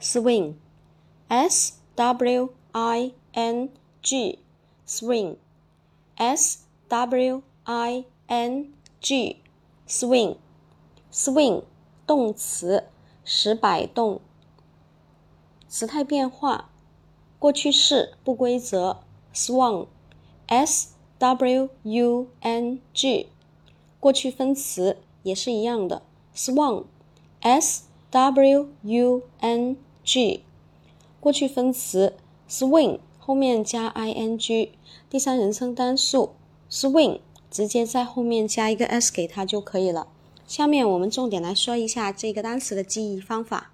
swing，s w i n g，swing，s w i n g，swing，swing，动词，使摆动。时态变化，过去式不规则，swung，s w u n g，过去分词也是一样的，swung，s w u n g，过去分词，swing 后面加 i n g，第三人称单数，swing 直接在后面加一个 s 给它就可以了。下面我们重点来说一下这个单词的记忆方法。